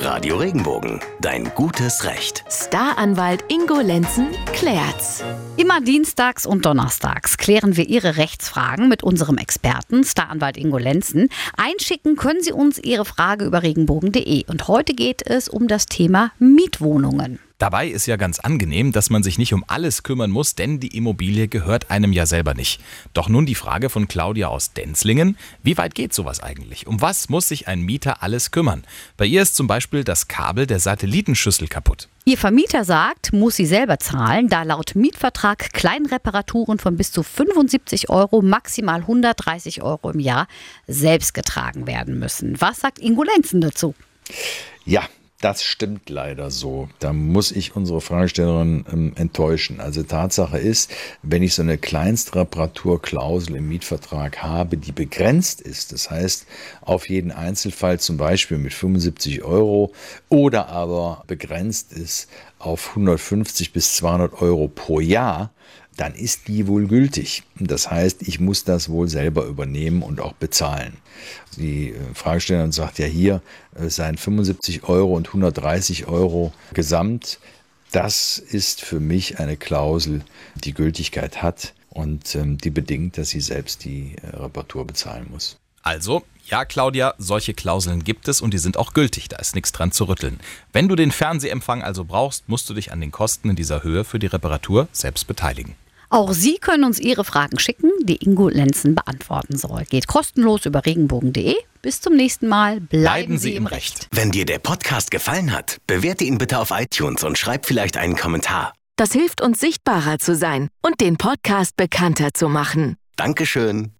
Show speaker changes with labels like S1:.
S1: Radio Regenbogen, dein gutes Recht.
S2: Staranwalt Ingo Lenzen klärt's.
S3: Immer dienstags und donnerstags klären wir Ihre Rechtsfragen mit unserem Experten, Staranwalt Ingo Lenzen. Einschicken können Sie uns Ihre Frage über regenbogen.de. Und heute geht es um das Thema Mietwohnungen.
S4: Dabei ist ja ganz angenehm, dass man sich nicht um alles kümmern muss, denn die Immobilie gehört einem ja selber nicht. Doch nun die Frage von Claudia aus Denzlingen. Wie weit geht sowas eigentlich? Um was muss sich ein Mieter alles kümmern? Bei ihr ist zum Beispiel das Kabel der Satellitenschüssel kaputt.
S3: Ihr Vermieter sagt, muss sie selber zahlen, da laut Mietvertrag Kleinreparaturen von bis zu 75 Euro, maximal 130 Euro im Jahr selbst getragen werden müssen. Was sagt Ingo Lenzen dazu?
S5: Ja, das stimmt leider so. Da muss ich unsere Fragestellerin ähm, enttäuschen. Also Tatsache ist, wenn ich so eine Kleinstreparaturklausel im Mietvertrag habe, die begrenzt ist, das heißt auf jeden Einzelfall zum Beispiel mit 75 Euro oder aber begrenzt ist auf 150 bis 200 Euro pro Jahr, dann ist die wohl gültig. Das heißt, ich muss das wohl selber übernehmen und auch bezahlen. Die äh, Fragestellerin sagt ja hier, es seien 75 Euro und 130 Euro gesamt. Das ist für mich eine Klausel, die Gültigkeit hat und ähm, die bedingt, dass sie selbst die äh, Reparatur bezahlen muss.
S4: Also, ja, Claudia, solche Klauseln gibt es und die sind auch gültig, da ist nichts dran zu rütteln. Wenn du den Fernsehempfang also brauchst, musst du dich an den Kosten in dieser Höhe für die Reparatur selbst beteiligen.
S3: Auch Sie können uns Ihre Fragen schicken, die Ingo Lenzen beantworten soll. Geht kostenlos über regenbogen.de. Bis zum nächsten Mal. Bleiben,
S4: Bleiben Sie im Recht.
S1: Wenn dir der Podcast gefallen hat, bewerte ihn bitte auf iTunes und schreib vielleicht einen Kommentar.
S2: Das hilft uns sichtbarer zu sein und den Podcast bekannter zu machen.
S1: Dankeschön.